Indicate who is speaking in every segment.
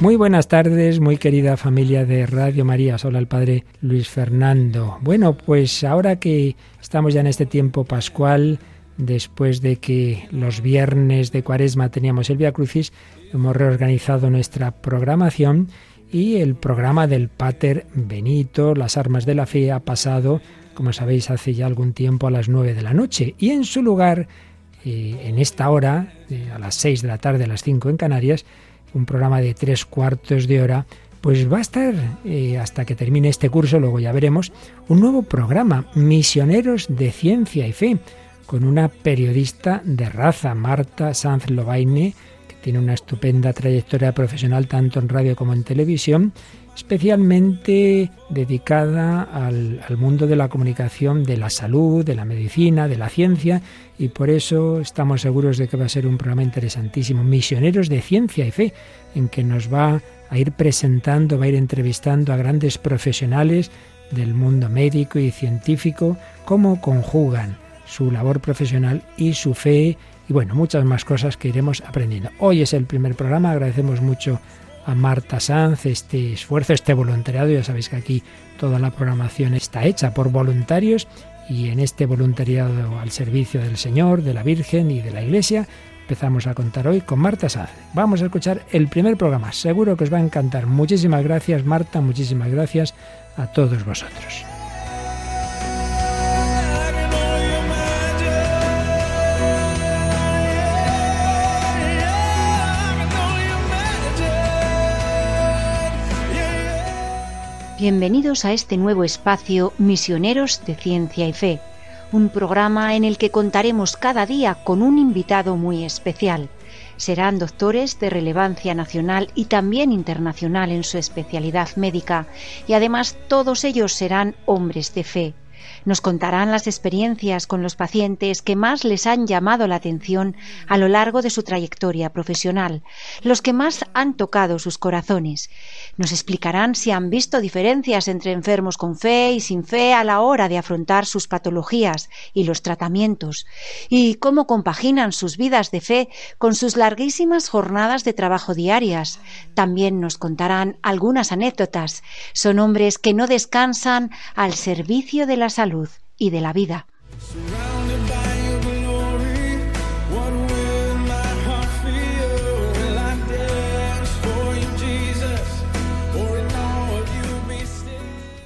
Speaker 1: Muy buenas tardes, muy querida familia de Radio María. Hola el Padre Luis Fernando. Bueno, pues ahora que estamos ya en este tiempo pascual, después de que los viernes de Cuaresma teníamos el Via Crucis, hemos reorganizado nuestra programación y el programa del Pater Benito, las armas de la fe, ha pasado, como sabéis, hace ya algún tiempo a las nueve de la noche. Y en su lugar, eh, en esta hora, eh, a las seis de la tarde, a las cinco en Canarias, un programa de tres cuartos de hora, pues va a estar, eh, hasta que termine este curso, luego ya veremos, un nuevo programa, Misioneros de Ciencia y Fe, con una periodista de raza, Marta Sanz Lobaine, que tiene una estupenda trayectoria profesional tanto en radio como en televisión, especialmente dedicada al, mundo de la comunicación, de la salud, de la medicina, de la ciencia, y por eso estamos seguros de que va a ser un programa interesantísimo, Misioneros de Ciencia y Fe, en que nos va a ir presentando, va a ir entrevistando a grandes profesionales del mundo médico y científico, cómo conjugan su labor profesional y su fe, y bueno, muchas más cosas que iremos aprendiendo. Hoy es el primer programa, agradecemos mucho a Marta Sanz este esfuerzo, este voluntariado. Ya sabéis que aquí toda la programación está hecha por voluntarios y en este voluntariado al servicio del Señor, de la Virgen y de la Iglesia empezamos a contar hoy con Marta Sanz. Vamos a escuchar el primer programa. Seguro que os va a encantar. Muchísimas gracias Marta, muchísimas gracias a todos vosotros.
Speaker 2: Bienvenidos a este nuevo espacio Misioneros de Ciencia y Fe, un programa en el que contaremos cada día con un invitado muy especial. Serán doctores de relevancia nacional y también internacional en su especialidad médica, y además todos ellos serán hombres de fe. Nos contarán las experiencias con los pacientes que más les han llamado la atención a lo largo de su trayectoria profesional, los que más han tocado sus corazones. Nos explicarán si han visto diferencias entre enfermos con fe y sin fe a la hora de afrontar sus patologías y los tratamientos, y cómo compaginan sus vidas de fe con sus larguísimas jornadas de trabajo diarias. También nos contarán algunas anécdotas. Son hombres que no descansan al servicio de la salud y de la vida.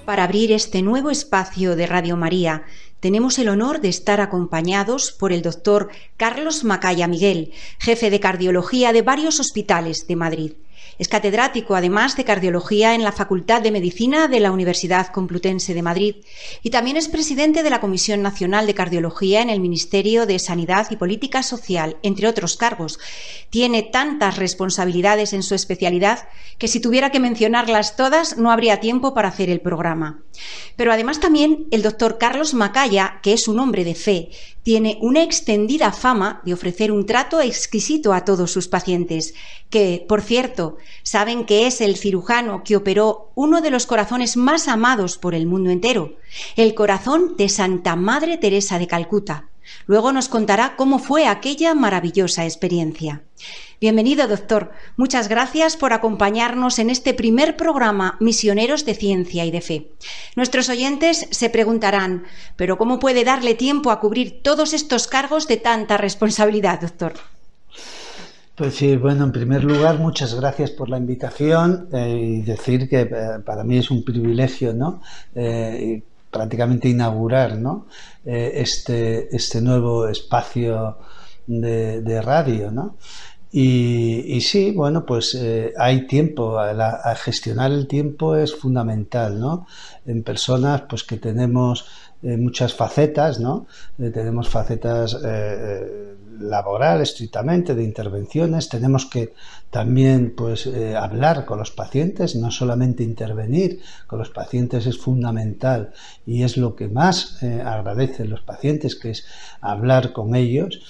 Speaker 2: Para abrir este nuevo espacio de Radio María, tenemos el honor de estar acompañados por el doctor Carlos Macaya Miguel, jefe de cardiología de varios hospitales de Madrid. Es catedrático, además, de cardiología en la Facultad de Medicina de la Universidad Complutense de Madrid y también es presidente de la Comisión Nacional de Cardiología en el Ministerio de Sanidad y Política Social, entre otros cargos. Tiene tantas responsabilidades en su especialidad que si tuviera que mencionarlas todas no habría tiempo para hacer el programa. Pero además también el doctor Carlos Macaya, que es un hombre de fe, tiene una extendida fama de ofrecer un trato exquisito a todos sus pacientes, que, por cierto, saben que es el cirujano que operó uno de los corazones más amados por el mundo entero, el corazón de Santa Madre Teresa de Calcuta. Luego nos contará cómo fue aquella maravillosa experiencia. Bienvenido, doctor. Muchas gracias por acompañarnos en este primer programa Misioneros de Ciencia y de Fe. Nuestros oyentes se preguntarán, ¿pero cómo puede darle tiempo a cubrir todos estos cargos de tanta responsabilidad, doctor?
Speaker 3: Pues sí, bueno, en primer lugar, muchas gracias por la invitación eh, y decir que eh, para mí es un privilegio, ¿no? Eh, prácticamente inaugurar, ¿no? este, este nuevo espacio de, radio, ¿no? Y, sí, bueno, pues eh, hay tiempo, a, gestionar el tiempo es fundamental, ¿no? En personas pues que tenemos eh, muchas facetas, ¿no? Eh, tenemos facetas laborales estrictamente, de intervenciones, tenemos que también pues hablar con los pacientes, no solamente intervenir con los pacientes es fundamental y es lo que más agradecen los pacientes, que es hablar con ellos.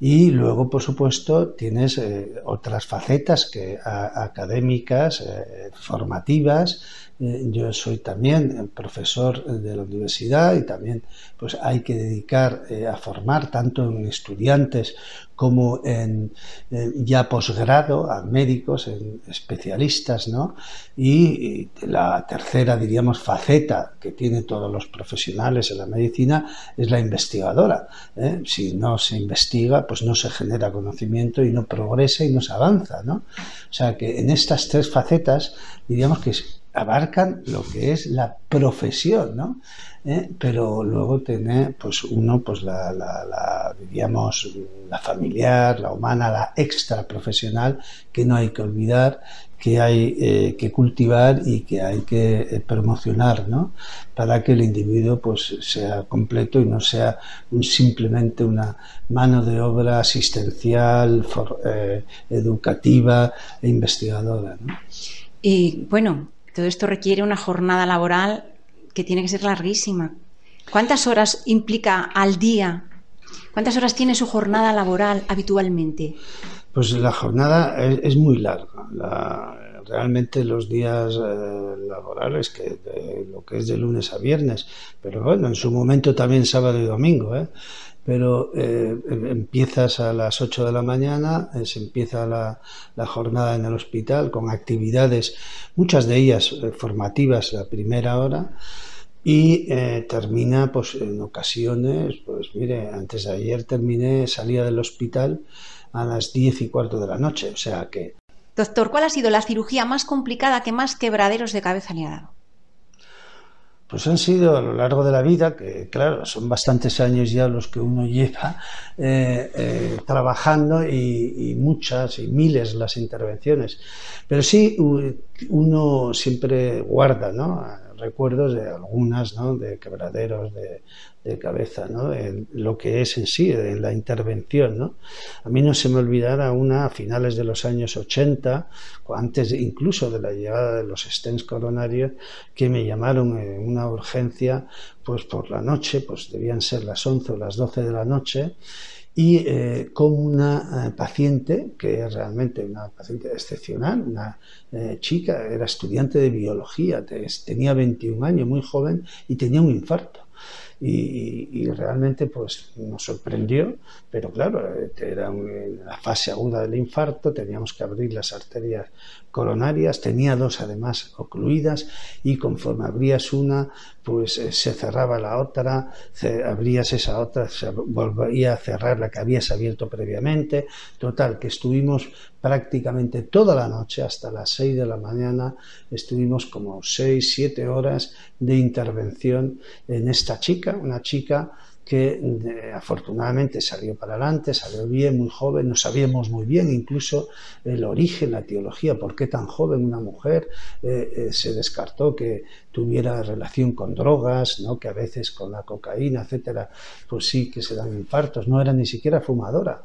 Speaker 3: Y luego, por supuesto, tienes eh, otras facetas que, académicas, eh, formativas, eh, yo soy también profesor de la universidad y también pues hay que dedicar eh, a formar tanto en estudiantes como en, ya posgrado a médicos, en especialistas, ¿no? Y, la tercera, diríamos, faceta que tienen todos los profesionales en la medicina es la investigadora. ¿eh? Si no se investiga, pues no se genera conocimiento y no progresa y no se avanza, ¿no? O sea que en estas tres facetas, diríamos que abarcan lo que es la profesión, ¿no? ¿Eh? Pero luego tiene, pues uno, pues la, la, diríamos, la familiar, la humana, la extra profesional, que no hay que olvidar, que hay eh, que cultivar y que hay que eh, promocionar, ¿no? Para que el individuo, pues, sea completo y no sea simplemente una mano de obra asistencial, educativa e investigadora.
Speaker 2: Y bueno, todo esto requiere una jornada laboral que tiene que ser larguísima. ¿Cuántas horas implica al día? ¿Cuántas horas tiene su jornada laboral habitualmente?
Speaker 3: Pues la jornada es, muy larga. realmente los días eh, laborales, que lo que es de lunes a viernes, pero bueno, en su momento también sábado y domingo, ¿eh? Pero eh, empiezas a las 8 de la mañana, eh, se empieza la, jornada en el hospital con actividades, muchas de ellas eh, formativas la primera hora, y termina pues en ocasiones, pues mire, antes de ayer terminé, salía del hospital a las 10 y cuarto de la noche, o sea que...
Speaker 2: Doctor, ¿cuál ha sido la cirugía más complicada que más quebraderos de cabeza le ha dado?
Speaker 3: Pues han sido a lo largo de la vida, que claro, son bastantes años ya los que uno lleva eh, eh, trabajando y, muchas y miles las intervenciones. Pero sí, uno siempre guarda, ¿no? recuerdos de algunas, ¿no? de quebraderos de, de cabeza, ¿no? En lo que es en sí, en la intervención, ¿no? A mí no se me olvidará una a finales de los años 80, antes incluso de la llegada de los stents coronarios, que me llamaron en una urgencia, pues por la noche, pues debían ser las 11 o las 12 de la noche, y eh, con una eh, paciente que es realmente una paciente excepcional, una eh, chica, era estudiante de biología, tenía 21 años, muy joven, y tenía un infarto y, realmente pues nos sorprendió, pero claro, era en la fase aguda del infarto, teníamos que abrir las arterias coronarias, tenía dos además ocluidas y conforme abrías una, pues eh, se cerraba la otra, abrías esa otra, se volvía a cerrar la que habías abierto previamente, total, que estuvimos prácticamente toda la noche hasta las 6 de la mañana, estuvimos como 6, 7 horas de intervención en esta chica, una chica que eh, afortunadamente salió para adelante, salió bien, muy joven, no sabíamos muy bien incluso el origen, la teología, por qué tan joven una mujer, eh, eh, se descartó que tuviera relación con drogas, ¿no? que a veces con la cocaína, etcétera, pues sí que se dan infartos, no era ni siquiera fumadora,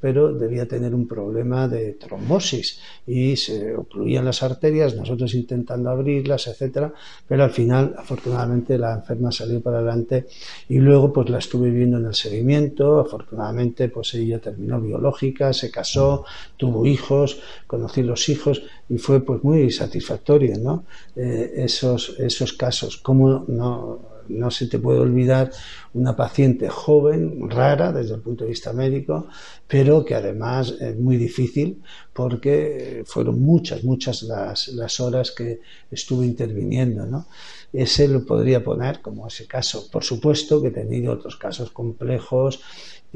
Speaker 3: pero debía tener un problema de trombosis y se ocluían las arterias, nosotros intentando abrirlas, etcétera, pero al final afortunadamente la enferma salió para adelante y luego pues la estuve viendo en el seguimiento, afortunadamente pues ella terminó biológica, se casó, tuvo hijos, conocí los hijos y fue pues muy satisfactorio, ¿no? Eh, esos, esos casos, cómo no no se te puede olvidar una paciente joven, rara desde el punto de vista médico, pero que además es muy difícil porque fueron muchas, muchas las, las horas que estuve interviniendo. ¿no? Ese lo podría poner como ese caso. Por supuesto que he tenido otros casos complejos,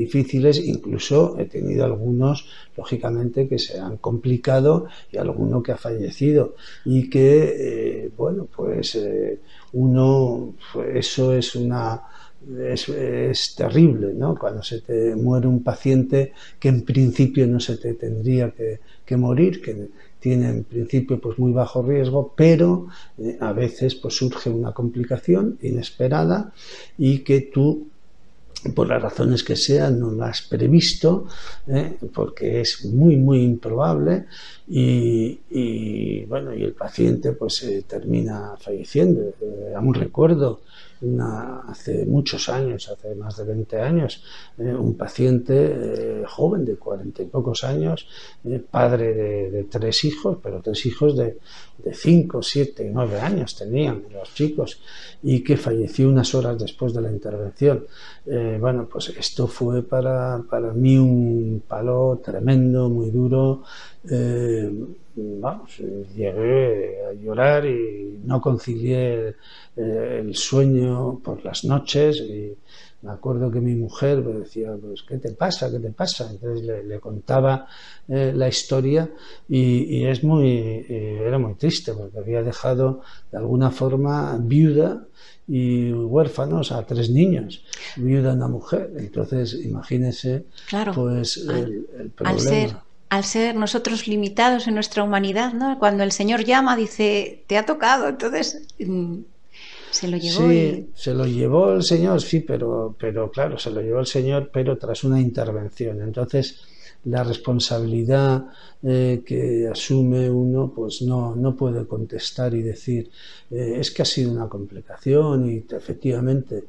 Speaker 3: difíciles, incluso he tenido algunos, lógicamente, que se han complicado y alguno que ha fallecido y que, eh, bueno, pues eh, uno, eso es una... Es, terrible, ¿no? Cuando se te muere un paciente que en principio no se te tendría que, que morir, que tiene en principio pues muy bajo riesgo, pero eh, a veces pues surge una complicación inesperada y que tú por las razones que sean, no lo has previsto, ¿eh? porque es muy, muy improbable y, bueno, y el paciente pues termina falleciendo. Eh, aún recuerdo hace muchos años, hace más de 20 años, eh, un paciente eh, joven de cuarenta y pocos años, eh, padre de, tres hijos, pero tres hijos de, de cinco, siete, nueve años tenían los chicos y que falleció unas horas después de la intervención. bueno, pues esto fue para, para mí un palo tremendo, muy duro vamos, llegué a llorar y no concilié eh, el sueño por las noches y me acuerdo que mi mujer me decía, pues, ¿qué te pasa? ¿Qué te pasa? Entonces le, contaba eh, la historia y, es muy, eh, era muy triste porque había dejado de alguna forma viuda y huérfanos a tres niños, viuda una mujer. Entonces, imagínese, pues, el, problema
Speaker 2: al ser nosotros limitados en nuestra humanidad, ¿no? Cuando el Señor llama, dice, te ha tocado, entonces mm, se lo llevó.
Speaker 3: Sí, se lo llevó el Señor, sí, pero, pero claro, se lo llevó el Señor, pero tras una intervención. Entonces, la responsabilidad eh, que asume uno, pues no, no puede contestar y decir, eh, es que ha sido una complicación y efectivamente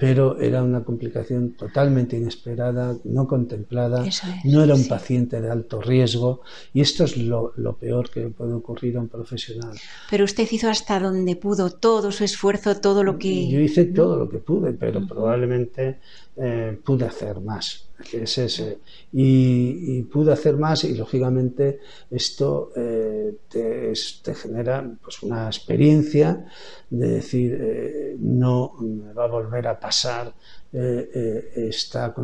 Speaker 3: pero era una complicación totalmente inesperada, no contemplada, no era un paciente de alto riesgo y esto es lo, peor que puede ocurrir a un profesional.
Speaker 2: Pero usted hizo hasta donde pudo todo su esfuerzo, todo lo que...
Speaker 3: Yo hice todo lo que pude, pero probablemente eh, pude hacer más. Es ese. Y, pude hacer más y lógicamente esto eh, te, genera pues, una experiencia de decir eh, no me va a volver a pasar esta,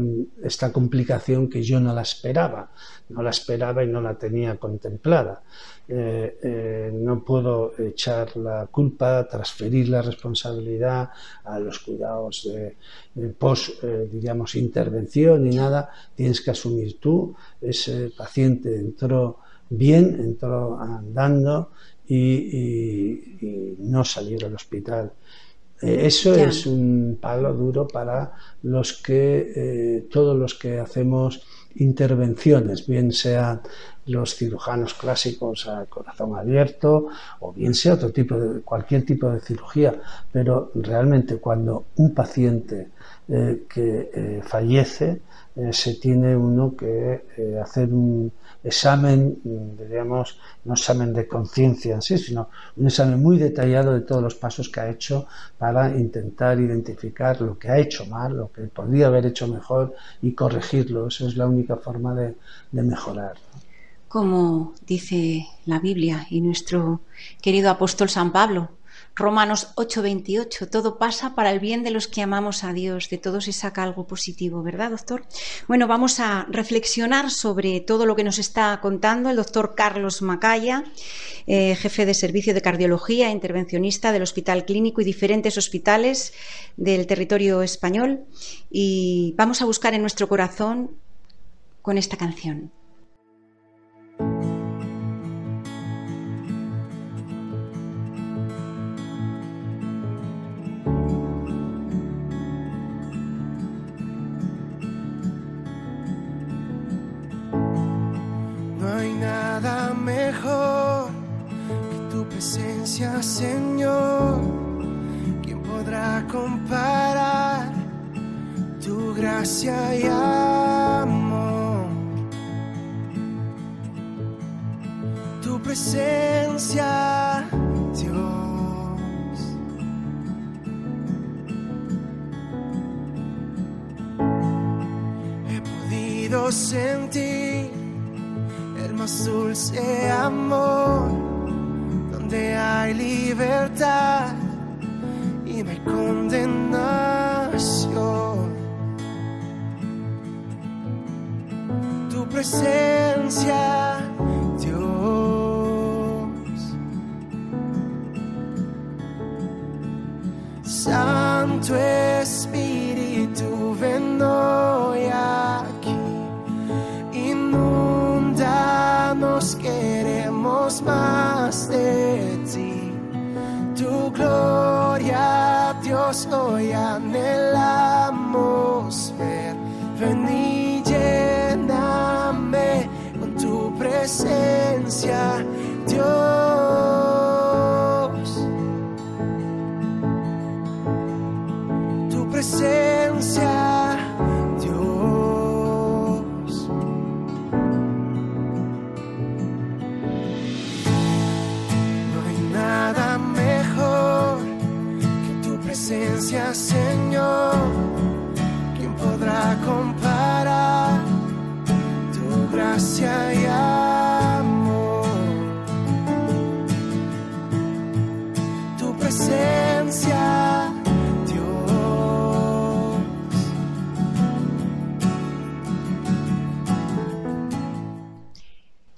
Speaker 3: esta complicación que yo no la esperaba, no la esperaba y no la tenía contemplada. Eh, eh, no puedo echar la culpa, transferir la responsabilidad a los cuidados de, post, eh, diríamos, intervención ni nada. Tienes que asumir tú. Ese paciente entró bien, entró andando y, no salió del hospital. Eso es un palo duro para los que, todos los que hacemos intervenciones, bien sean los cirujanos clásicos a corazón abierto o bien sea otro tipo de cualquier tipo de cirugía, pero realmente cuando un paciente eh, que eh, fallece eh, se tiene uno que hacer un examen, diríamos, no examen de conciencia en sí, sino un examen muy detallado de todos los pasos que ha hecho para intentar identificar lo que ha hecho mal, lo que podría haber hecho mejor y corregirlo. Esa es la única forma de, de mejorar
Speaker 2: como dice la Biblia y nuestro querido apóstol San Pablo. Romanos 8:28, todo pasa para el bien de los que amamos a Dios, de todo se saca algo positivo, ¿verdad, doctor? Bueno, vamos a reflexionar sobre todo lo que nos está contando el doctor Carlos Macaya, eh, jefe de servicio de cardiología intervencionista del Hospital Clínico y diferentes hospitales del territorio español. Y vamos a buscar en nuestro corazón con esta canción.
Speaker 4: Señor. ¿Quién podrá comparar tu gracia y amor? Tu presencia, Dios. He podido sentir dulce amor donde hay libertad y no condenación. Tu presencia,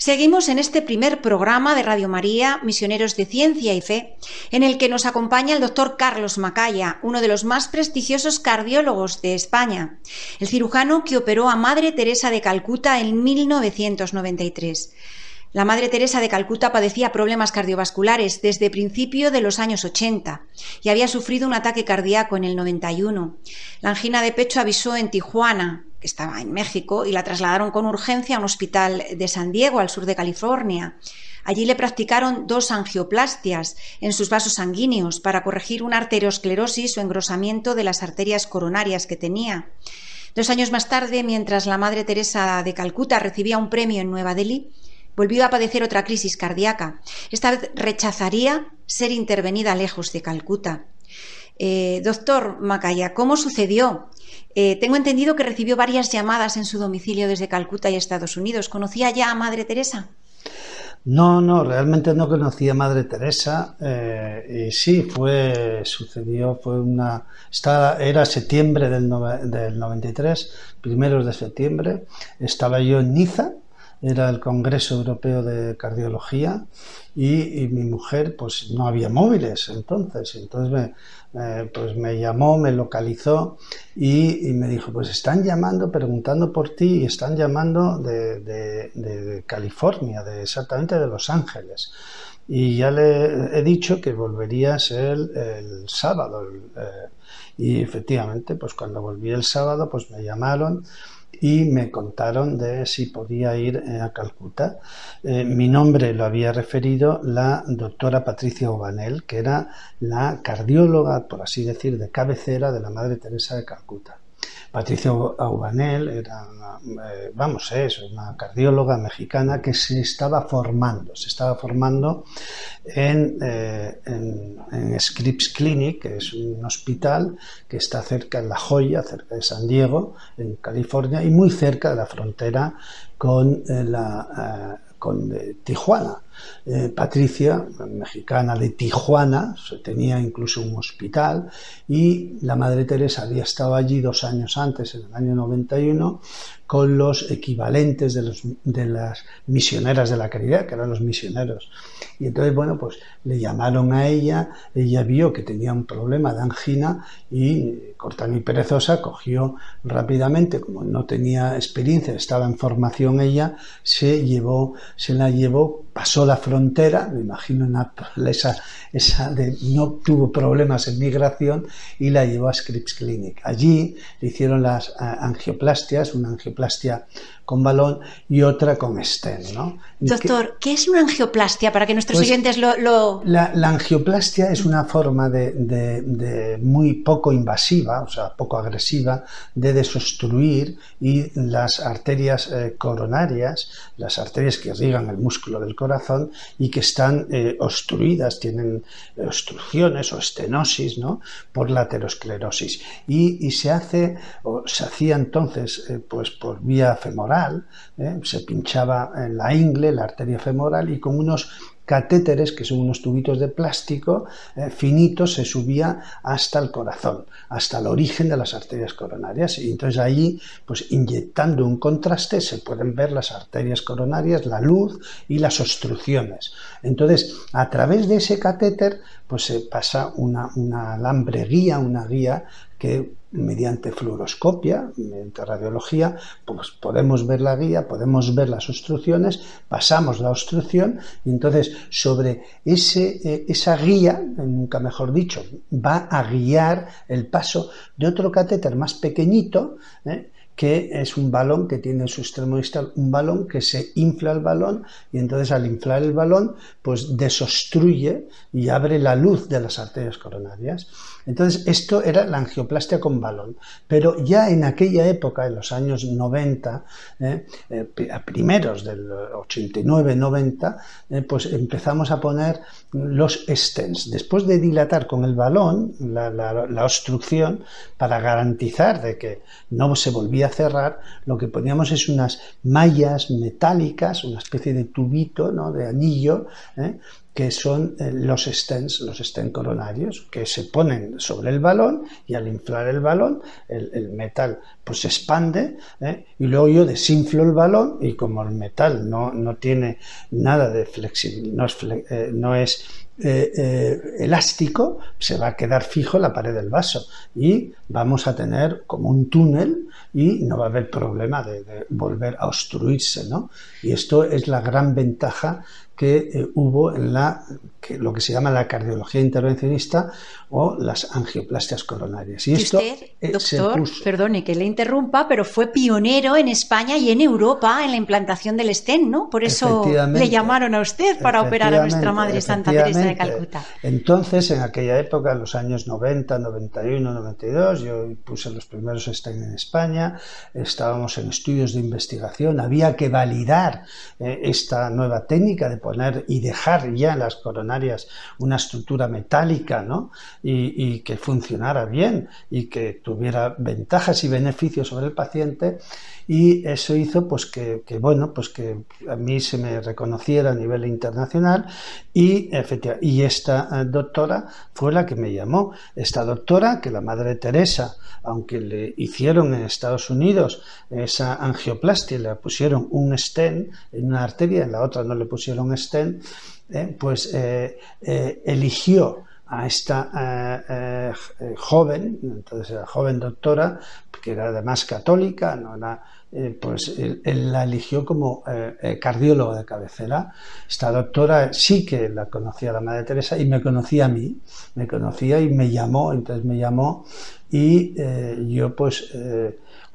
Speaker 2: Seguimos en este primer programa de Radio María, Misioneros de Ciencia y Fe, en el que nos acompaña el doctor Carlos Macaya, uno de los más prestigiosos cardiólogos de España, el cirujano que operó a Madre Teresa de Calcuta en 1993. La Madre Teresa de Calcuta padecía problemas cardiovasculares desde principio de los años 80 y había sufrido un ataque cardíaco en el 91. La angina de pecho avisó en Tijuana que estaba en México, y la trasladaron con urgencia a un hospital de San Diego, al sur de California. Allí le practicaron dos angioplastias en sus vasos sanguíneos para corregir una arteriosclerosis o engrosamiento de las arterias coronarias que tenía. Dos años más tarde, mientras la Madre Teresa de Calcuta recibía un premio en Nueva Delhi, volvió a padecer otra crisis cardíaca. Esta vez rechazaría ser intervenida lejos de Calcuta. Eh, doctor Macaya, ¿cómo sucedió? Eh, tengo entendido que recibió varias llamadas en su domicilio desde Calcuta y Estados Unidos. ¿Conocía ya a Madre Teresa?
Speaker 3: No, no, realmente no conocía a Madre Teresa. Eh, y sí, fue, sucedió, fue una, era septiembre del, del 93, primeros de septiembre. Estaba yo en Niza, era el Congreso Europeo de Cardiología y, mi mujer, pues no había móviles entonces, entonces me, pues me llamó, me localizó y, me dijo, pues están llamando, preguntando por ti y están llamando de, California, de exactamente de Los Ángeles. Y ya le he dicho que volverías el, el sábado. Eh, y efectivamente, pues cuando volví el sábado, pues me llamaron y me contaron de si podía ir eh, a Calcuta. Eh, mi nombre lo había referido la doctora Patricia Obanel, que era la cardióloga, por así decir, de cabecera de la Madre Teresa de Calcuta. Patricia Aubanel era, eh, vamos, es una cardióloga mexicana que se estaba formando, se estaba formando en, eh, en, Scripps Clinic, que es un hospital que está cerca en La Joya, cerca de San Diego, en California, y muy cerca de la frontera con eh, con Tijuana. Eh, Patricia, mexicana de Tijuana, tenía incluso un hospital y la Madre Teresa había estado allí dos años antes, en el año 91, con los equivalentes de, las misioneras de la caridad, que eran los misioneros. Y entonces, bueno, pues le llamaron a ella, ella vio que tenía un problema de angina y cortana y perezosa cogió rápidamente, como no tenía experiencia, estaba en formación ella, se llevó, se la llevó, pasó la frontera, me imagino una, esa, esa de, no tuvo problemas en migración y la llevó a Scripps Clinic. Allí le hicieron las angioplastias, una angioplastia con balón y otra con stent. ¿no?
Speaker 2: Doctor, ¿qué es una angioplastia para que nuestros
Speaker 3: pues
Speaker 2: oyentes lo...
Speaker 3: La, angioplastia es una forma de, muy poco invasiva, o sea, poco agresiva, de desobstruir y las arterias eh, coronarias, las arterias que irrigan el músculo del corazón y que están eh, obstruidas, tienen obstrucciones o estenosis ¿no? por la aterosclerosis. Y, se hace, o se hacía entonces, eh, pues por vía femoral, ¿eh? se pinchaba en la ingle, la arteria femoral, y con unos catéteres, que son unos tubitos de plástico eh, finitos, se subía hasta el corazón, hasta el origen de las arterias coronarias. Y entonces ahí, pues inyectando un contraste, se pueden ver las arterias coronarias, la luz y las obstrucciones. Entonces, a través de ese catéter, pues se pasa una, una alambre guía, una guía que mediante fluoroscopia, mediante radiología, pues podemos ver la guía, podemos ver las obstrucciones, pasamos la obstrucción y entonces sobre ese, eh, esa guía, nunca mejor dicho, va a guiar el paso de otro catéter más pequeñito, ¿eh? Que es un balón que tiene en su extremo distal un balón que se infla el balón y entonces al inflar el balón pues desobstruye y abre la luz de las arterias coronarias. Entonces esto era la angioplastia con balón, pero ya en aquella época, en los años 90, eh, eh, a primeros del 89-90, eh, pues empezamos a poner los stents. Después de dilatar con el balón la, la obstrucción para garantizar de que no se volvía cerrar, lo que poníamos es unas mallas metálicas, una especie de tubito, ¿no? de anillo, ¿eh? que son eh, los stents, los stents coronarios, que se ponen sobre el balón y al inflar el balón, el, metal pues se expande ¿eh? y luego yo desinflo el balón y como el metal no, no tiene nada de flexibilidad, no es, no es elástico, se va a quedar fijo en la pared del vaso y vamos a tener como un túnel y no va a haber problema de, de volver a obstruirse, ¿no? Y esto es la gran ventaja que eh, hubo en la, que, lo que se llama la cardiología intervencionista o las angioplastias coronarias.
Speaker 2: Y, esto usted, eh, doctor, perdone que le interrumpa, pero fue pionero en España y en Europa en la implantación del stent, ¿no? Por eso le llamaron a usted para operar a nuestra Madre Santa Teresa de Calcuta.
Speaker 3: Entonces, en aquella época, en los años 90, 91, 92, yo puse los primeros stents en España, estábamos en estudios de investigación, había que validar eh, esta nueva técnica de y dejar ya las coronarias una estructura metálica, ¿no? Y, que funcionara bien y que tuviera ventajas y beneficios sobre el paciente y eso hizo pues que, bueno pues que a mí se me reconociera a nivel internacional y y esta eh, doctora fue la que me llamó esta doctora que la madre Teresa aunque le hicieron en Estados Unidos esa angioplastia le pusieron un stent en una arteria en la otra no le pusieron stent eh, pues eh, eligió a esta joven, entonces la joven doctora, que era además católica, eh, pues él, la eligió como eh, eh, cardiólogo de cabecera. Esta doctora sí que la conocía la Madre Teresa y me conocía a mí, me conocía y me llamó, entonces me llamó y yo pues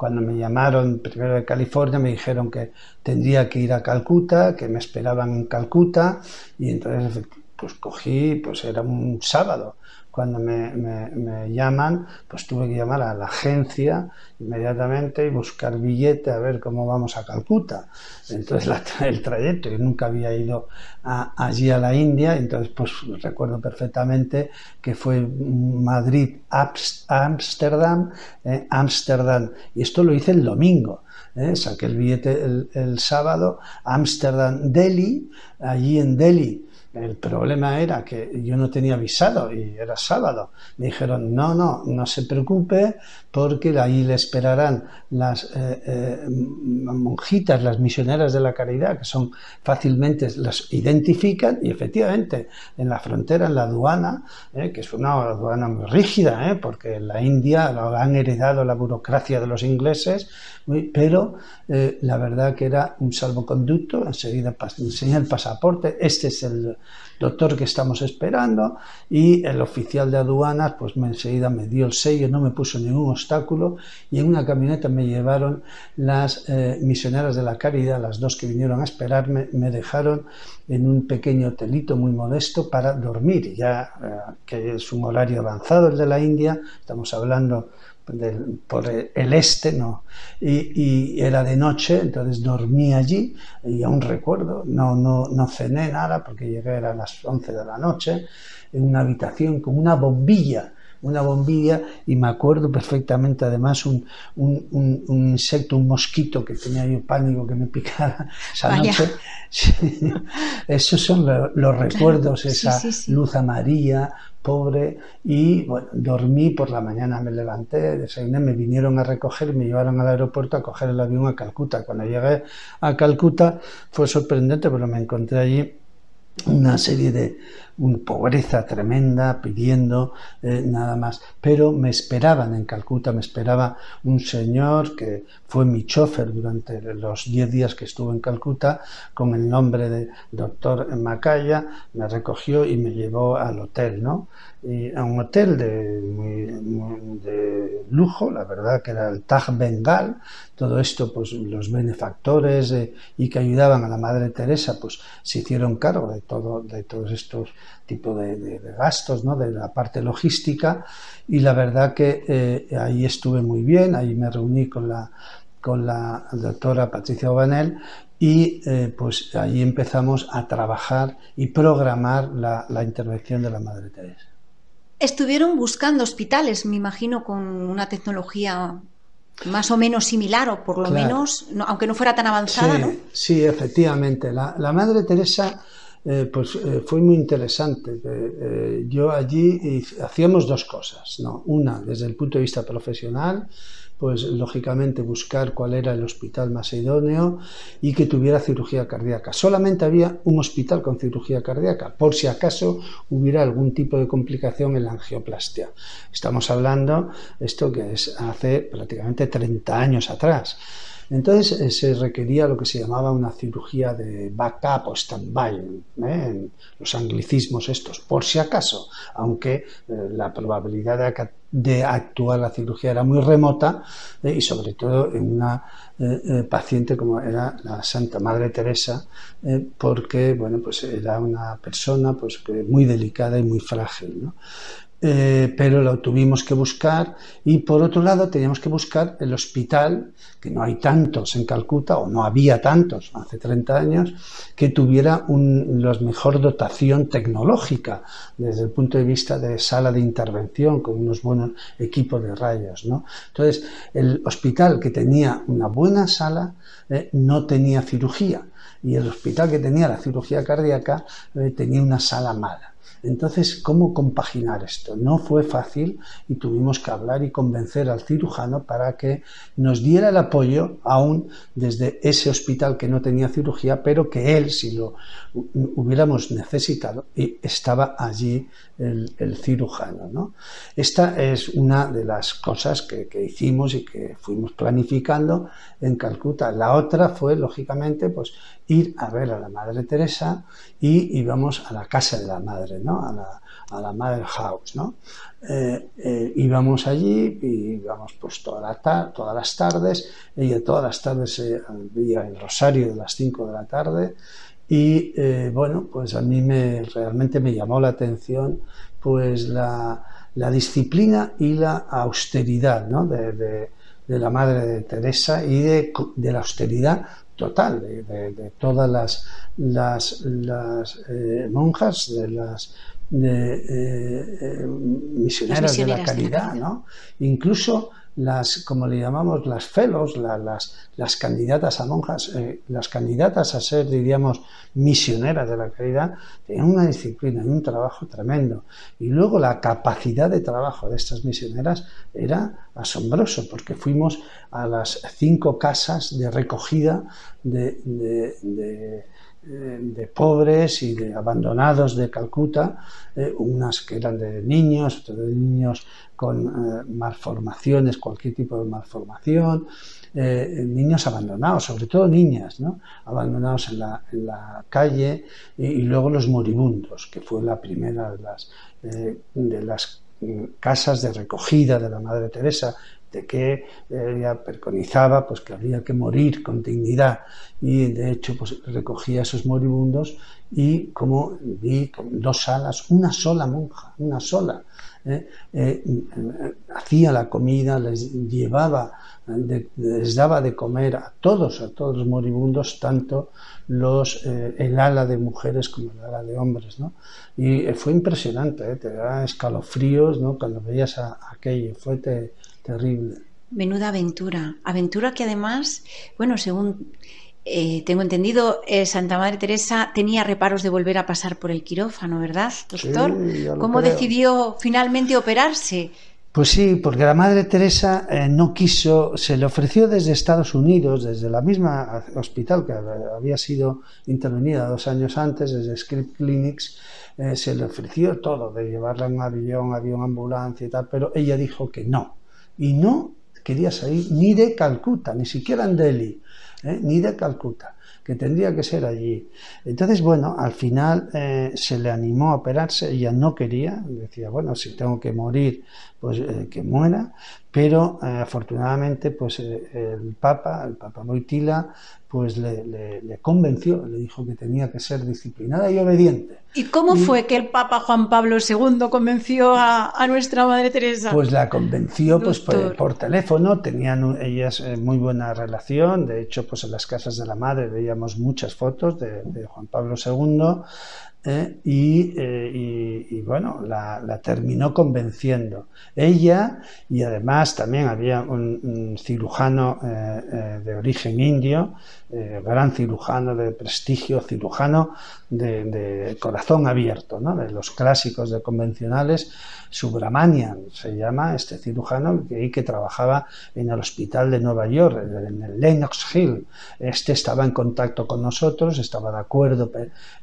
Speaker 3: cuando me llamaron primero de California me dijeron que tendría que ir a Calcuta, que me esperaban en Calcuta y entonces pues cogí, pues era un sábado cuando me, llaman, pues tuve que llamar a la agencia inmediatamente y buscar billete a ver cómo vamos a Calcuta. Entonces el trayecto, yo nunca había ido allí a la India, entonces pues recuerdo perfectamente que fue Madrid, Ámsterdam, eh, Ámsterdam, y esto lo hice el domingo. Eh, saqué el billete el, el sábado, Ámsterdam, Delhi, allí en Delhi el problema era que yo no tenía visado y era sábado. Me dijeron, no, no, no se preocupe porque ahí le esperarán las eh, eh, monjitas, las misioneras de la caridad, que son fácilmente, las identifican y efectivamente en la frontera, en la aduana, eh, que es una aduana muy rígida, porque en la India lo han heredado la burocracia de los ingleses, pero la verdad que era un salvoconducto, enseguida enseña el pasaporte, este es el doctor que estamos esperando y el oficial de aduanas pues me enseguida me dio el sello, no me puso ningún obstáculo y en una camioneta me llevaron las eh, misioneras de la caridad, las dos que vinieron a esperarme, me dejaron en un pequeño hotelito muy modesto para dormir, ya eh, que es un horario avanzado el de la India, estamos hablando por el este, no, y, era de noche, entonces dormí allí y aún recuerdo, no, no, no cené nada porque llegué a las 11 de la noche en una habitación con una bombilla una bombilla y me acuerdo perfectamente además un, un, un, insecto, un mosquito que tenía yo pánico que me picara esa noche. Esos son los recuerdos, esa luz amarilla, pobre, y bueno, dormí por la mañana, me levanté, desayuné, me vinieron a recoger, me llevaron al aeropuerto a coger el avión a Calcuta. Cuando llegué a Calcuta fue sorprendente, pero me encontré allí una serie de pobreza tremenda pidiendo eh, nada más. Pero me esperaban en Calcuta me esperaba un señor que fue mi chofer durante los 10 días que estuve en Calcuta con el nombre de doctor Macaya me recogió y me llevó al hotel no a un hotel de, de lujo la verdad que era el Taj Bengal. Todo esto pues los benefactores eh, y que ayudaban a la Madre Teresa pues se hicieron cargo de todo de todos estos tipos de, gastos ¿no? de la parte logística y la verdad que eh, ahí estuve muy bien ahí me reuní con la con la doctora Patricia Obanel y eh, pues ahí empezamos a trabajar y programar la, la intervención de la Madre Teresa.
Speaker 2: Estuvieron buscando hospitales, me imagino, con una tecnología más o menos similar, o por lo menos, aunque no fuera tan avanzada,
Speaker 3: sí,
Speaker 2: ¿no?
Speaker 3: Sí, efectivamente. La, la Madre Teresa eh, pues eh, fue muy interesante. Eh, yo allí hacíamos dos cosas, ¿no? Una, desde el punto de vista profesional, pues lógicamente buscar cuál era el hospital más idóneo y que tuviera cirugía cardíaca. Solamente había un hospital con cirugía cardíaca, por si acaso hubiera algún tipo de complicación en la angioplastia. Estamos hablando, esto que es hace prácticamente 30 años atrás. Entonces eh, se requería lo que se llamaba una cirugía de backup o stand-by, ¿eh? los anglicismos estos, por si acaso, aunque eh, la probabilidad de, actuar la cirugía era muy remota y sobre todo en una paciente como era la Santa Madre Teresa, porque bueno, pues era una persona pues, muy delicada y muy frágil. ¿no? Eh, pero lo tuvimos que buscar y por otro lado teníamos que buscar el hospital, que no hay tantos en Calcuta o no había tantos hace 30 años, que tuviera la mejor dotación tecnológica desde el punto de vista de sala de intervención con unos buenos equipos de rayos. ¿no? Entonces, el hospital que tenía una buena sala eh, no tenía cirugía y el hospital que tenía la cirugía cardíaca eh, tenía una sala mala. Entonces, ¿cómo compaginar esto? No fue fácil y tuvimos que hablar y convencer al cirujano para que nos diera el apoyo aún desde ese hospital que no tenía cirugía, pero que él, si lo hubiéramos necesitado, estaba allí el, cirujano. ¿no? Esta es una de las cosas que, que, hicimos y que fuimos planificando en Calcuta. La otra fue, lógicamente, pues ir a ver a la Madre Teresa y íbamos a la casa de la Madre, ¿no? a, la, a la Mother House. ¿no? Eh, eh, íbamos allí y íbamos pues toda la todas las tardes, ella todas las tardes se veía el rosario de las 5 de la tarde y eh, bueno, pues a mí me, realmente me llamó la atención pues la, la disciplina y la austeridad ¿no? de, de, de, la Madre de Teresa y de, de la austeridad total de, de todas las, las, las eh, monjas, de las de, eh, eh, misioneras, de la caridad, ¿no? Incluso las, como le llamamos, las fellows, las, las, candidatas a monjas, eh, las candidatas a ser, diríamos, misioneras de la caridad, tenían una disciplina y un trabajo tremendo. Y luego la capacidad de trabajo de estas misioneras era asombroso, porque fuimos a las cinco casas de recogida de, de pobres y de abandonados de Calcuta, eh, unas que eran de niños, otras de niños con eh, malformaciones, cualquier tipo de malformación, niños abandonados, sobre todo niñas, ¿no? abandonados en la, en la calle, y, y, luego los moribundos, que fue la primera de las, de las mm, casas de recogida de la Madre Teresa de que ella preconizaba pues que había que morir con dignidad y de hecho pues recogía a esos moribundos y como vi dos salas, una sola monja, una sola, ¿eh? Eh, hacía la comida, les llevaba, les daba de comer a todos, a todos los moribundos, tanto los, eh, el ala de mujeres como el ala de hombres, ¿no? Y fue impresionante, te da escalofríos, ¿no? Cuando veías a, aquello, fue te, terrible.
Speaker 2: Menuda aventura. Aventura que además, bueno, según eh, tengo entendido, eh, Santa Madre Teresa tenía reparos de volver a pasar por el quirófano, ¿verdad, doctor? ¿Cómo decidió finalmente operarse?
Speaker 3: Pues sí, porque la Madre Teresa eh, no quiso, se le ofreció desde Estados Unidos, desde la misma hospital que había sido intervenida dos años antes, desde Script Clinics, se le ofreció todo, de llevarla en avión, avión, ambulancia y tal, pero ella dijo que no, y no quería salir ni de Calcuta, ni siquiera en Delhi, ¿eh? ni de Calcuta, que tendría que ser allí. Entonces, bueno, al final eh, se le animó a operarse, ella no quería, decía, bueno, si tengo que morir, pues eh, que muera, pero afortunadamente, pues el Papa, el Papa Moitila, pues le, le, convenció, le dijo que tenía que ser disciplinada y obediente.
Speaker 2: ¿Y cómo fue que el Papa Juan Pablo II convenció a, a nuestra Madre Teresa?
Speaker 3: Pues la convenció pues, por, por, teléfono, tenían ellas eh, muy buena relación, de hecho pues en las casas de la Madre veíamos muchas fotos de, de Juan Pablo II ¿eh? y, bueno, la, terminó convenciendo. Ella y además también había un, cirujano eh, eh, de origen indio, gran cirujano de prestigio, cirujano de, corazón abierto, ¿no? de los clásicos de convencionales, Subramanian se llama este cirujano que, que trabajaba en el hospital de Nueva York, en el Lenox Hill. Este estaba en contacto con nosotros, estaba de acuerdo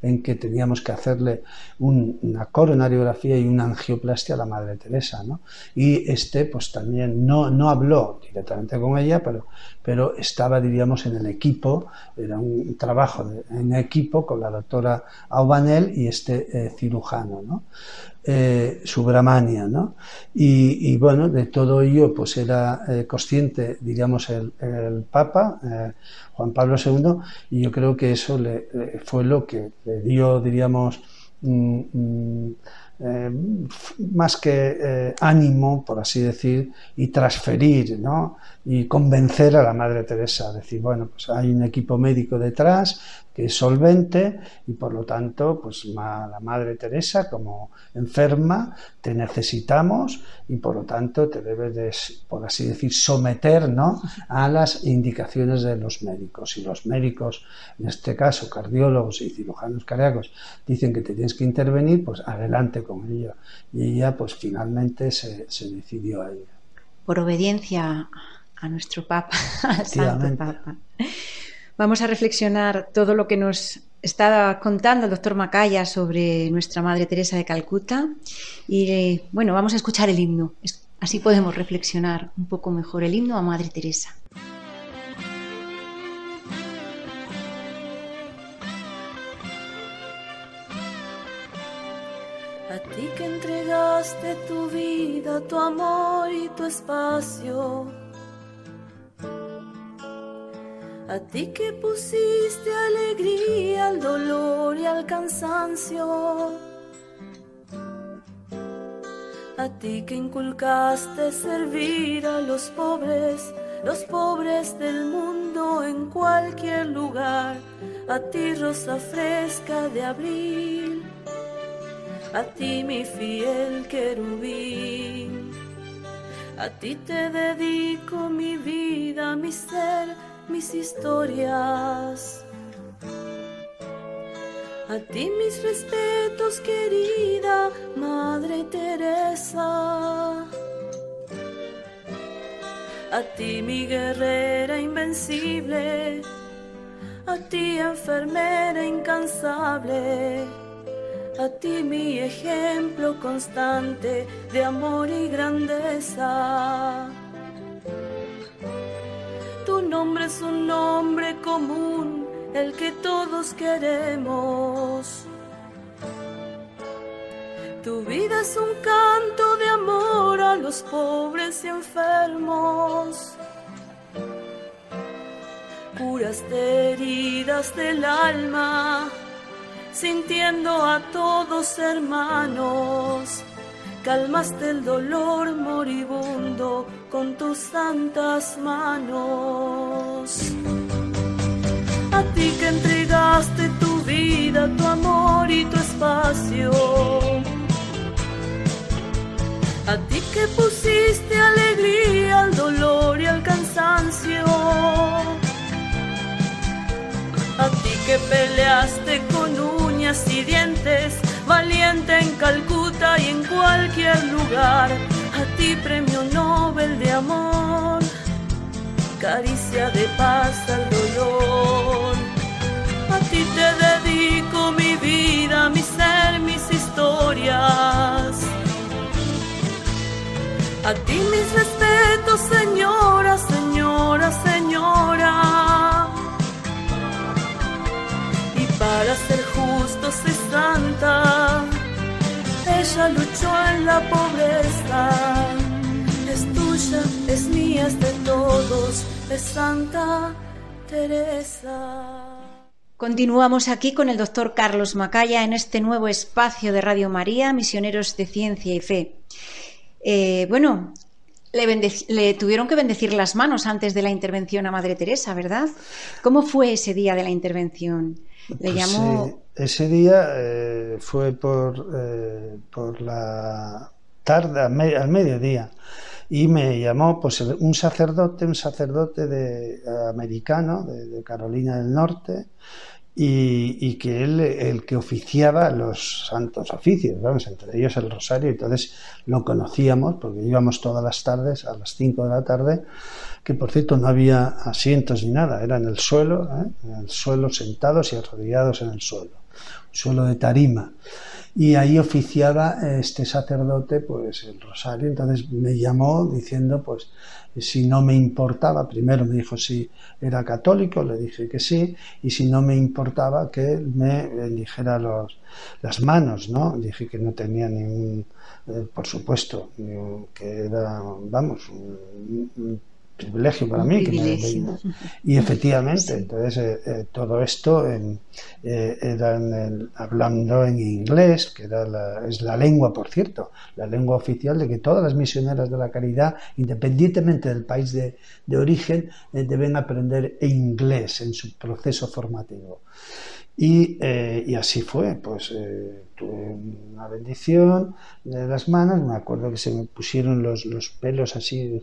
Speaker 3: en que teníamos que hacerle una coronariografía y una angioplastia a la Madre Teresa. ¿no? Y este pues también no, no habló directamente con ella, pero, pero estaba, diríamos, en el equipo, era un trabajo en equipo con la doctora Aubanel y este eh, cirujano. ¿no? eh, Subramania, ¿no? Y, bueno, de todo ello, pues era eh, consciente, digamos, el, Papa, eh, Juan Pablo II, y yo creo que eso le, fue lo que le dio, diríamos, mm, mm, eh, más que ánimo, por así decir, y transferir, ¿no? Y convencer a la Madre Teresa, decir, bueno, pues hay un equipo médico detrás, que es solvente y por lo tanto, pues la Madre Teresa como enferma te necesitamos y por lo tanto te debes de, por así decir, someter ¿no? a las indicaciones de los médicos. Y los médicos, en este caso cardiólogos y cirujanos cardíacos, dicen que te tienes que intervenir, pues adelante con Y ella pues finalmente se, decidió a ello.
Speaker 2: Por obediencia a nuestro Papa, al Santo Papa. Vamos a reflexionar todo lo que nos está contando el doctor Macaya sobre nuestra Madre Teresa de Calcuta y bueno, vamos a escuchar el himno. Así podemos reflexionar un poco mejor el himno a Madre Teresa.
Speaker 5: A ti que entregaste tu vida, tu amor y tu espacio a ti que pusiste alegría al dolor y al cansancio. A ti que inculcaste servir a los pobres, los pobres del mundo en cualquier lugar. A ti rosa fresca de abril, a ti mi fiel querubín. A ti te dedico mi vida, mi ser mis historias. A ti mis respetos, querida Madre Teresa. A ti mi guerrera invencible. A ti enfermera incansable. A ti mi ejemplo constante de amor y grandeza nombre es un nombre común, el que todos queremos. Tu vida es un canto de amor a los pobres y enfermos. Curaste heridas del alma, sintiendo a todos hermanos calmaste el dolor moribundo con tus santas manos. A ti que entregaste tu vida, tu amor y tu espacio. A ti que pusiste alegría al dolor y al cansancio. A ti que peleaste uñas y dientes valiente en Calcuta y en cualquier lugar. A ti premio Nobel de amor, caricia de paz al dolor. A ti te dedico mi vida, mi ser, mis historias. A ti mis respetos, señora, señora, señora. Para ser justos santa ella luchó en la pobreza. Es tuya, es mía, es de todos, es Santa Teresa.
Speaker 2: Continuamos aquí con el doctor Carlos Macaya en este nuevo espacio de Radio María, Misioneros de Ciencia y Fe. Eh, bueno, le, tuvieron que bendecir las manos antes de la intervención a Madre Teresa, ¿verdad? ¿Cómo fue ese día de la intervención? Le
Speaker 3: pues,
Speaker 2: llamó
Speaker 3: ese día eh, fue por, eh, por la tarde, al, mediodía, y me llamó pues un sacerdote, un sacerdote de, americano de, Carolina del Norte, y, que él el que oficiaba los santos oficios, vamos, entre ellos el rosario, entonces lo conocíamos porque íbamos todas las tardes, a las 5 de la tarde, que por cierto no había asientos ni nada, era en el suelo, ¿eh? en el suelo sentados y arrodillados en el suelo, suelo de tarima. Y ahí oficiaba este sacerdote pues el rosario, entonces me llamó diciendo pues si no me importaba, primero me dijo si era católico, le dije que sí, y si no me importaba que me dijera los, las manos, ¿no? Dije que no tenía ningún, eh, por supuesto, que era, vamos, un, privilegio para mí. y efectivamente, entonces eh, eh, todo esto en, eh, era hablando en inglés, que era la, es la lengua, por cierto, la lengua oficial de que todas las misioneras de la caridad, independientemente del país de, de origen, deben aprender inglés en su proceso formativo. Y, y, así fue, pues tuve una bendición de las manos, me acuerdo que se me pusieron los, los pelos así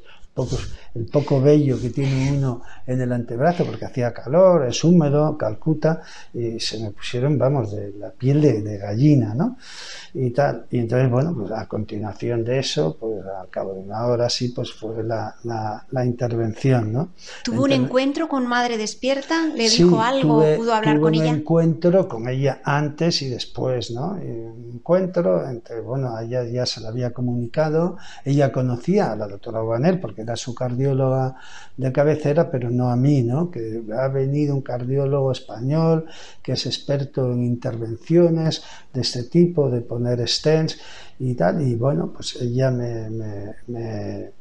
Speaker 3: el poco vello que tiene uno en el antebrazo, porque hacía calor, es húmedo, Calcuta, y se me pusieron, vamos, de la piel de, gallina, ¿no? Y tal. Y entonces, bueno, pues a continuación de eso, pues al cabo de una hora así, pues fue la, la, intervención, ¿no?
Speaker 2: ¿Tuvo un encuentro con Madre Despierta? ¿Le dijo algo? ¿Pudo hablar con ella?
Speaker 3: un encuentro con ella antes y después, ¿no? Encuentro entre, bueno, ella ya se la había comunicado, ella conocía a la doctora Guanel porque era su cardióloga de cabecera, pero no a mí, ¿no? Que ha venido un cardiólogo español que es experto en intervenciones de este tipo, de poner stents y tal, y bueno, pues ella me,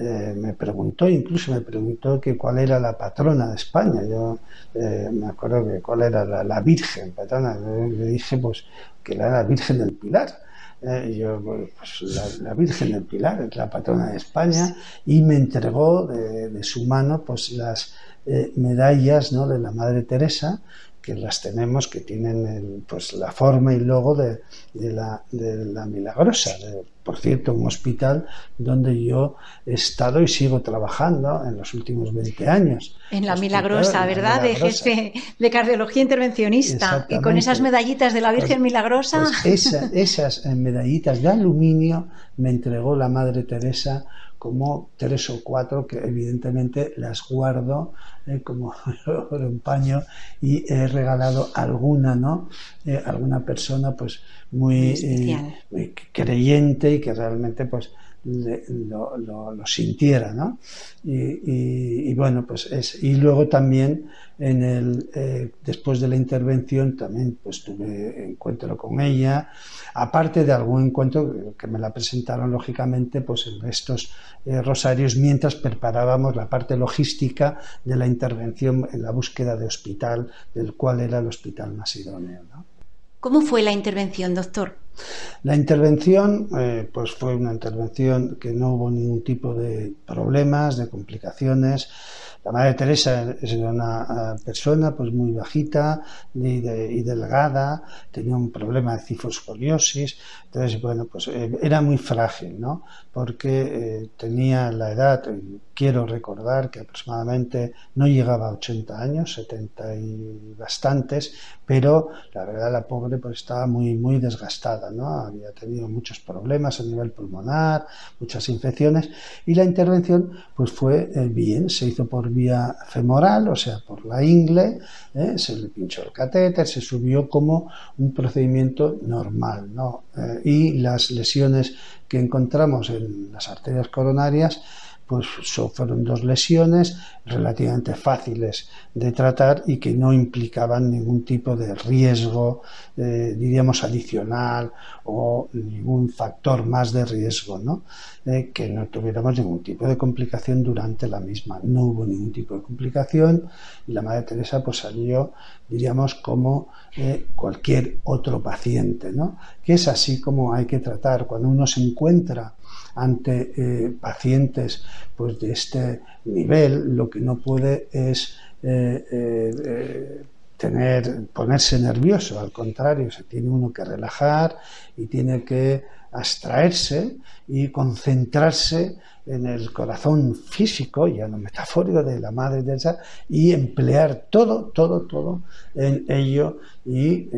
Speaker 3: eh, preguntó, incluso me preguntó que cuál era la patrona de España. Yo eh, me acuerdo que cuál era la, Virgen patrona. le dije pues que era la Virgen del Pilar. Eh, yo, pues la, Virgen del Pilar es la patrona de España y me entregó de, su mano pues las eh, medallas ¿no? de la Madre Teresa que las tenemos, que tienen pues la forma y logo de, la, de la, Milagrosa, por cierto, un hospital donde yo he estado y sigo trabajando en los últimos 20 años.
Speaker 2: En la Milagrosa, ¿verdad? De jefe de cardiología intervencionista. Y con esas medallitas de la Virgen pues, Milagrosa.
Speaker 3: Pues esas medallitas de aluminio me entregó la Madre Teresa como tres o cuatro que evidentemente las guardo eh, como un paño y he regalado alguna, ¿no? Eh, alguna persona pues muy, eh, creyente y que realmente pues lo, lo, sintiera, ¿no? Y, bueno, pues es, y luego también en el, eh, después de la intervención también pues tuve encuentro con ella, aparte de algún encuentro que me la presentaron lógicamente pues en estos eh, rosarios mientras preparábamos la parte logística de la intervención en la búsqueda de hospital, del cual era el hospital más idóneo.
Speaker 2: ¿Cómo fue la intervención, doctor?
Speaker 3: La intervención, eh, pues fue una intervención que no hubo ningún tipo de problemas, de complicaciones. La Madre Teresa es una eh, persona pues muy bajita y, delgada, tenía un problema de cifoscoliosis, entonces bueno pues eh, era muy frágil, ¿no? Porque tenía la edad, quiero recordar que aproximadamente no llegaba a 80 años, 70 y bastantes, pero la verdad la pobre pues estaba muy muy desgastada. Había tenido muchos problemas a nivel pulmonar, muchas infecciones y la intervención pues fue eh, bien, se hizo por vía femoral, o sea, por la ingle, ¿eh? se le pinchó el catéter, se subió como un procedimiento normal, eh, y las lesiones que encontramos en las arterias coronarias pues fueron dos lesiones relativamente fáciles de tratar y que no implicaban ningún tipo de riesgo, eh, diríamos, adicional o ningún factor más de riesgo, ¿no? Eh, que no tuviéramos ningún tipo de complicación durante la misma. No hubo ningún tipo de complicación y la Madre Teresa pues salió, diríamos, como eh, cualquier otro paciente, ¿no? Que es así como hay que tratar. Cuando uno se encuentra ante eh, pacientes pues, de este nivel, lo que no puede es eh, eh, tener, ponerse nervioso, al contrario, se tiene uno que relajar y tiene que abstraerse y concentrarse en el corazón físico, ya no metafórico de la Madre Teresa, y emplear todo, todo, todo en ello y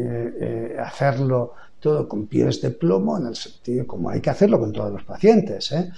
Speaker 3: hacerlo todo con pies de plomo, en el sentido como hay que hacerlo con todos los pacientes, ¿eh?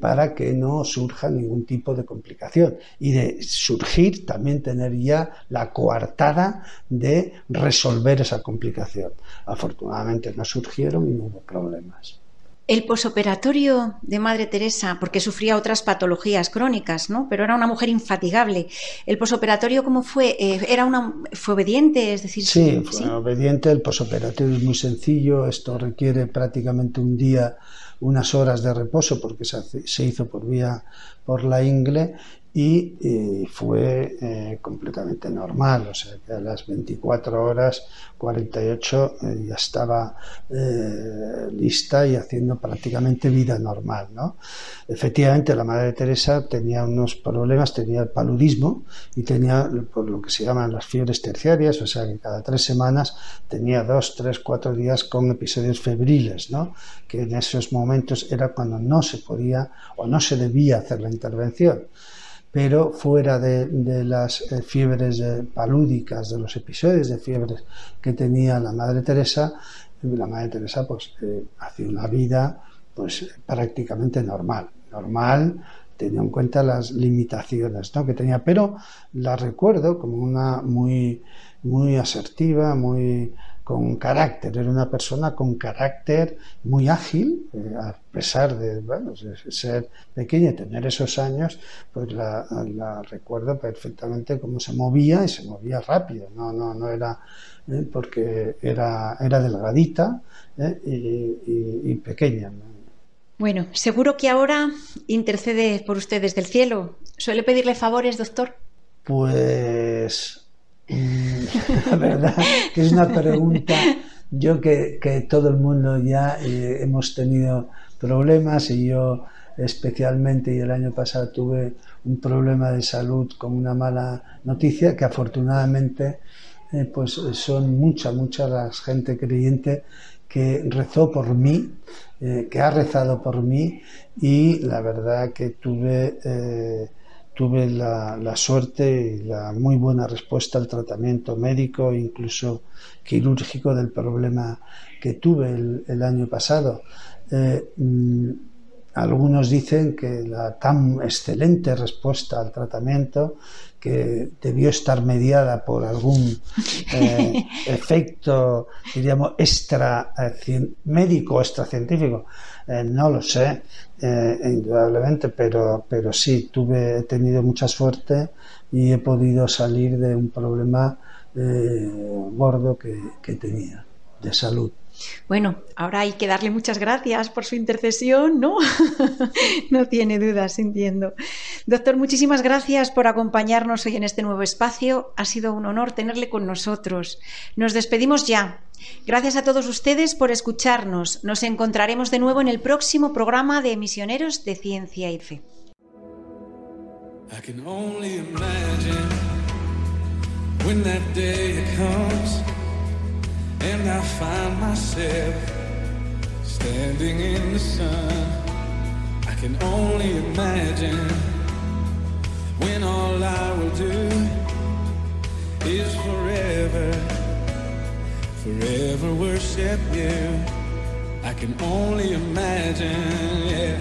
Speaker 3: para que no surja ningún tipo de complicación. Y de surgir, también tener ya la coartada de resolver esa complicación. Afortunadamente no surgieron y no hubo problemas.
Speaker 2: El posoperatorio de Madre Teresa, porque sufría otras patologías crónicas, ¿no? Pero era una mujer infatigable. ¿El posoperatorio cómo fue? Eh, ¿Era una, ¿Fue obediente? Es decir,
Speaker 3: sí, fue obediente. El posoperatorio es muy sencillo. Esto requiere prácticamente un día, unas horas de reposo, porque se, hizo por vía por la ingle y eh, fue eh, completamente normal, o sea que a las 24 horas 48 eh, ya estaba lista y haciendo prácticamente vida normal. ¿no? Efectivamente, la Madre Teresa tenía unos problemas, tenía el paludismo y tenía por lo que se llaman las fiebres terciarias, o sea que cada tres semanas tenía dos, tres, cuatro días con episodios febriles, ¿no? que en esos momentos era cuando no se podía o no se debía hacer la intervención pero fuera de, las eh, fiebres eh, palúdicas, de los episodios de fiebres que tenía la Madre Teresa, la Madre Teresa pues eh, hacía una vida pues prácticamente normal, normal teniendo en cuenta las limitaciones que tenía, pero la recuerdo como una muy, muy asertiva, muy con carácter, era una persona con carácter muy ágil, eh, a pesar de, bueno, ser pequeña y tener esos años, pues la, recuerdo perfectamente cómo se movía y se movía rápido, no, no, no era eh, porque era, era delgadita eh, y, pequeña.
Speaker 2: Bueno, seguro que ahora intercede por usted desde el cielo. ¿Suele pedirle favores, doctor?
Speaker 3: Pues la verdad que es una pregunta, yo que, que todo el mundo ya eh, hemos tenido problemas y yo especialmente y el año pasado tuve un problema de salud con una mala noticia que afortunadamente eh, pues son mucha, mucha la gente creyente que rezó por mí, eh, que ha rezado por mí y la verdad que tuve tuve la, suerte y la muy buena respuesta al tratamiento médico, incluso quirúrgico del problema que tuve el, año pasado. Eh, mm, algunos dicen que la tan excelente respuesta al tratamiento que debió estar mediada por algún eh, efecto, diríamos, extra eh, médico, extracientífico, eh, no lo sé, eh, indudablemente, pero, pero sí, tuve, he tenido mucha suerte y he podido salir de un problema gordo que, que tenía de salud.
Speaker 2: Bueno, ahora hay que darle muchas gracias por su intercesión, ¿no? no tiene dudas, entiendo. Doctor, muchísimas gracias por acompañarnos hoy en este nuevo espacio. Ha sido un honor tenerle con nosotros. Nos despedimos ya. Gracias a todos ustedes por escucharnos. Nos encontraremos de nuevo en el próximo programa de Misioneros de Ciencia y Fe.
Speaker 6: And I find myself standing in the sun. I can only imagine when all I will do is forever, forever worship you. I can only imagine, yeah.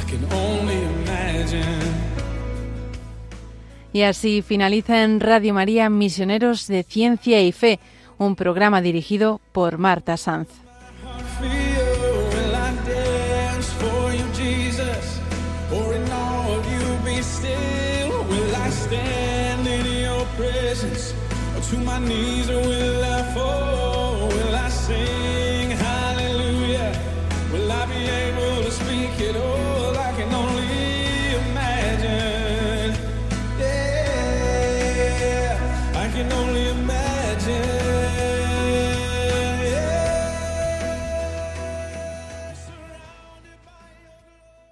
Speaker 6: I can only imagine.
Speaker 7: Y así finaliza en Radio María Misioneros de Ciencia y Fe, un programa dirigido por Marta Sanz.